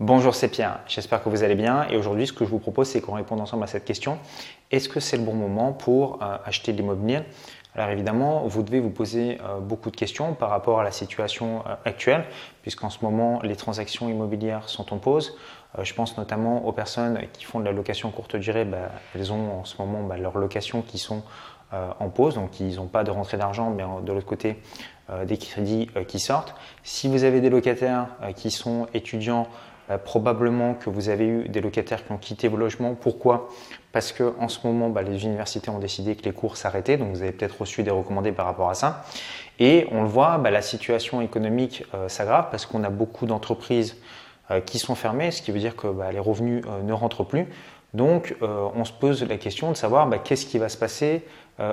Bonjour, c'est Pierre. J'espère que vous allez bien. Et aujourd'hui, ce que je vous propose, c'est qu'on réponde ensemble à cette question. Est-ce que c'est le bon moment pour euh, acheter de l'immobilier? Alors évidemment, vous devez vous poser euh, beaucoup de questions par rapport à la situation euh, actuelle, puisqu'en ce moment, les transactions immobilières sont en pause. je pense notamment aux personnes qui font de la location courte durée. Bah, elles ont en ce moment bah, leurs locations qui sont en pause, donc ils n'ont pas de rentrée d'argent, mais de l'autre côté, des crédits qui sortent. Si vous avez des locataires qui sont étudiants, euh, probablement que vous avez eu des locataires qui ont quitté vos logements. Pourquoi? Parce qu'en ce moment, bah, les universités ont décidé que les cours s'arrêtaient, donc vous avez peut-être reçu des recommandés par rapport à ça. Et on le voit, bah, la situation économique euh, s'aggrave parce qu'on a beaucoup d'entreprises euh, qui sont fermées, ce qui veut dire que bah, les revenus ne rentrent plus. Donc, on se pose la question de savoir qu'est-ce qui va se passer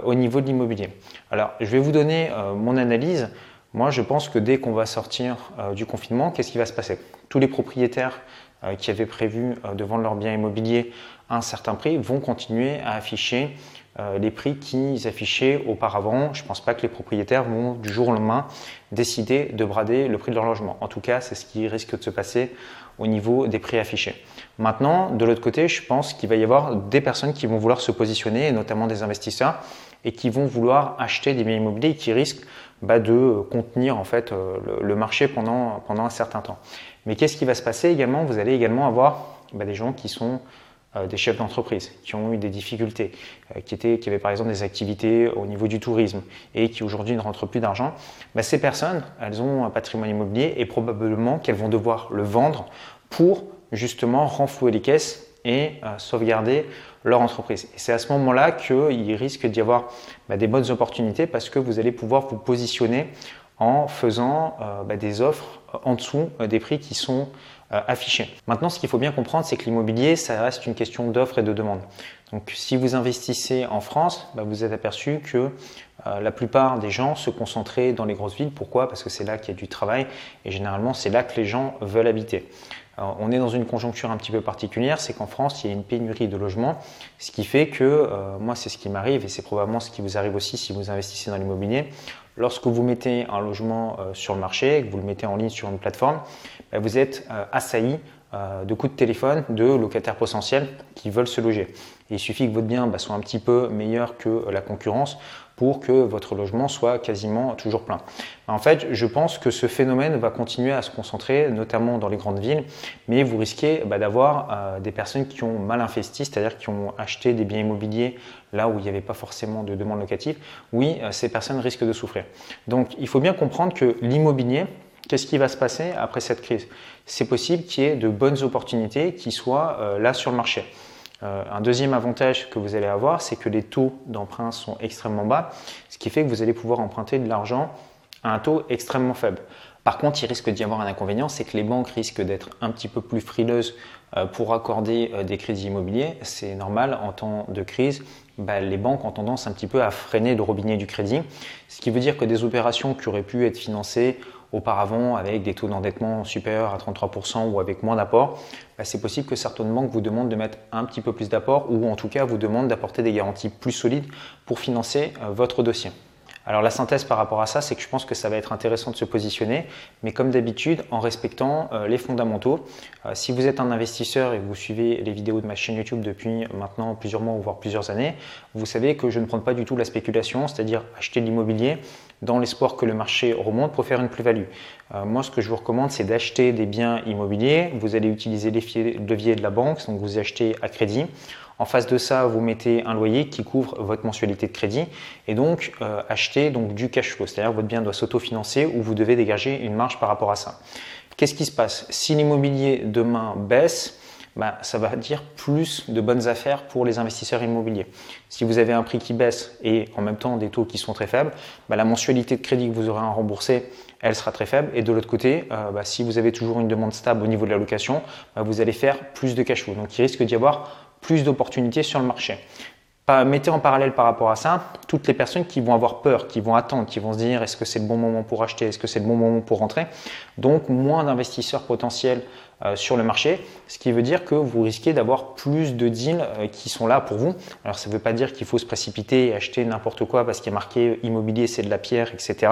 au niveau de l'immobilier. Alors, je vais vous donner mon analyse. Moi, je pense que dès qu'on va sortir euh, du confinement, qu'est-ce qui va se passer? Tous les propriétaires euh, qui avaient prévu euh, de vendre leurs biens immobiliers à un certain prix vont continuer à afficher les prix qu'ils affichaient auparavant. Je ne pense pas que les propriétaires vont du jour au lendemain décider de brader le prix de leur logement. En tout cas, c'est ce qui risque de se passer au niveau des prix affichés. Maintenant, de l'autre côté, je pense qu'il va y avoir des personnes qui vont vouloir se positionner, notamment des investisseurs, et qui vont vouloir acheter des biens immobiliers qui risquent bah, de contenir en fait euh, le, marché pendant, pendant un certain temps. Mais qu'est-ce qui va se passer également? Vous allez également avoir bah, des gens qui sont euh, des chefs d'entreprise, qui ont eu des difficultés, euh, qui, étaient, qui avaient par exemple des activités au niveau du tourisme et qui aujourd'hui ne rentrent plus d'argent. Bah, ces personnes, elles ont un patrimoine immobilier et probablement qu'elles vont devoir le vendre pour justement renflouer les caisses et euh, sauvegarder leur entreprise. Et c'est à ce moment-là qu'il risque d'y avoir bah, des bonnes opportunités parce que vous allez pouvoir vous positionner en faisant euh, bah, des offres en dessous euh, des prix qui sont affichés. Maintenant, ce qu'il faut bien comprendre, c'est que l'immobilier, ça reste une question d'offre et de demande. Donc, si vous investissez en France, bah, vous êtes aperçu que la plupart des gens se concentraient dans les grosses villes. Pourquoi? Parce que c'est là qu'il y a du travail et généralement, c'est là que les gens veulent habiter on est dans une conjoncture un petit peu particulière, c'est qu'en France, il y a une pénurie de logements, ce qui fait que, euh, moi c'est ce qui m'arrive et c'est probablement ce qui vous arrive aussi si vous investissez dans l'immobilier, lorsque vous mettez un logement euh, sur le marché, que vous le mettez en ligne sur une plateforme, bah, vous êtes euh, assailli de coups de téléphone de locataires potentiels qui veulent se loger. il suffit que votre bien bah, soit un petit peu meilleur que la concurrence pour que votre logement soit quasiment toujours plein. En fait, je pense que ce phénomène va continuer à se concentrer, notamment dans les grandes villes, mais vous risquez bah, d'avoir euh, des personnes qui ont mal investi, c'est-à-dire qui ont acheté des biens immobiliers là où il n'y avait pas forcément de demande locative. Oui, euh, ces personnes risquent de souffrir. Donc, il faut bien comprendre que l'immobilier, Qu'est-ce qui va se passer après cette crise? C'est possible qu'il y ait de bonnes opportunités qui soient euh, là sur le marché. Euh, un deuxième avantage que vous allez avoir, c'est que les taux d'emprunt sont extrêmement bas, ce qui fait que vous allez pouvoir emprunter de l'argent à un taux extrêmement faible. Par contre, il risque d'y avoir un inconvénient, c'est que les banques risquent d'être un petit peu plus frileuses euh, pour accorder des crédits immobiliers. C'est normal, en temps de crise, bah, les banques ont tendance un petit peu à freiner le robinet du crédit, ce qui veut dire que des opérations qui auraient pu être financées auparavant avec des taux d'endettement supérieurs à 33% ou avec moins d'apport, bah, c'est possible que certaines banques vous demandent de mettre un petit peu plus d'apport ou en tout cas vous demandent d'apporter des garanties plus solides pour financer euh, votre dossier. Alors la synthèse par rapport à ça, c'est que je pense que ça va être intéressant de se positionner, mais comme d'habitude en respectant euh, les fondamentaux. Euh, si vous êtes un investisseur et que vous suivez les vidéos de ma chaîne YouTube depuis maintenant plusieurs mois ou voire plusieurs années, vous savez que je ne prends pas du tout la spéculation, c'est-à-dire acheter de l'immobilier dans l'espoir que le marché remonte pour faire une plus-value. Euh, moi, ce que je vous recommande, c'est d'acheter des biens immobiliers. Vous allez utiliser les leviers de la banque, donc vous achetez à crédit. En face de ça, vous mettez un loyer qui couvre votre mensualité de crédit et donc euh, donc du cash flow, c'est-à-dire votre bien doit s'autofinancer ou vous devez dégager une marge par rapport à ça. Qu'est-ce qui se passe? Si l'immobilier demain baisse, bah, ça va dire plus de bonnes affaires pour les investisseurs immobiliers. Si vous avez un prix qui baisse et en même temps des taux qui sont très faibles, bah, la mensualité de crédit que vous aurez à rembourser, elle sera très faible. Et de l'autre côté, euh, bah, si vous avez toujours une demande stable au niveau de la location, vous allez faire plus de cash flow. Donc il risque d'y avoir plus d'opportunités sur le marché. mettez en parallèle par rapport à ça toutes les personnes qui vont avoir peur, qui vont attendre, qui vont se dire est-ce que c'est le bon moment pour acheter, est-ce que c'est le bon moment pour rentrer. Donc moins d'investisseurs potentiels sur le marché, ce qui veut dire que vous risquez d'avoir plus de deals euh, qui sont là pour vous. Alors ça ne veut pas dire qu'il faut se précipiter et acheter n'importe quoi parce qu'il a marqué immobilier c'est de la pierre, etc.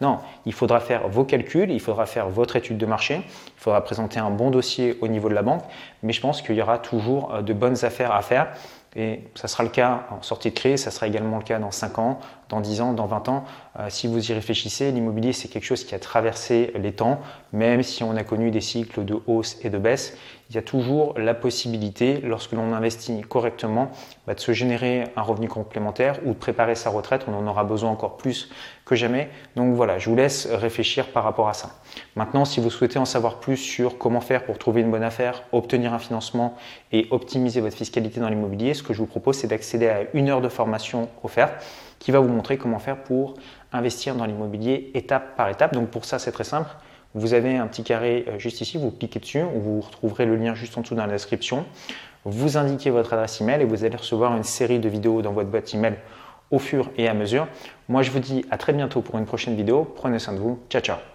Non, il faudra faire vos calculs, il faudra faire votre étude de marché, il faudra présenter un bon dossier au niveau de la banque, mais je pense qu'il y aura toujours euh, de bonnes affaires à faire et ça sera le cas en sortie de crise, ça sera également le cas dans 5 ans, dans 10 ans, dans 20 ans. Euh, si vous y réfléchissez, l'immobilier, c'est quelque chose qui a traversé les temps, même si on a connu des cycles de hausse et de baisse. Il y a toujours la possibilité, lorsque l'on investit correctement, bah, de se générer un revenu complémentaire ou de préparer sa retraite. On en aura besoin encore plus que jamais. Donc voilà, je vous laisse réfléchir par rapport à ça. Maintenant, si vous souhaitez en savoir plus sur comment faire pour trouver une bonne affaire, obtenir un financement et optimiser votre fiscalité dans l'immobilier, ce que je vous propose, c'est d'accéder à une heure de formation offerte qui va vous montrer comment faire pour investir dans l'immobilier étape par étape. Donc pour ça, c'est très simple. Vous avez un petit carré euh, juste ici, vous cliquez dessus, vous retrouverez le lien juste en dessous dans la description. Vous indiquez votre adresse email et vous allez recevoir une série de vidéos dans votre boîte email au fur et à mesure. Moi, je vous dis à très bientôt pour une prochaine vidéo. Prenez soin de vous. Ciao, ciao.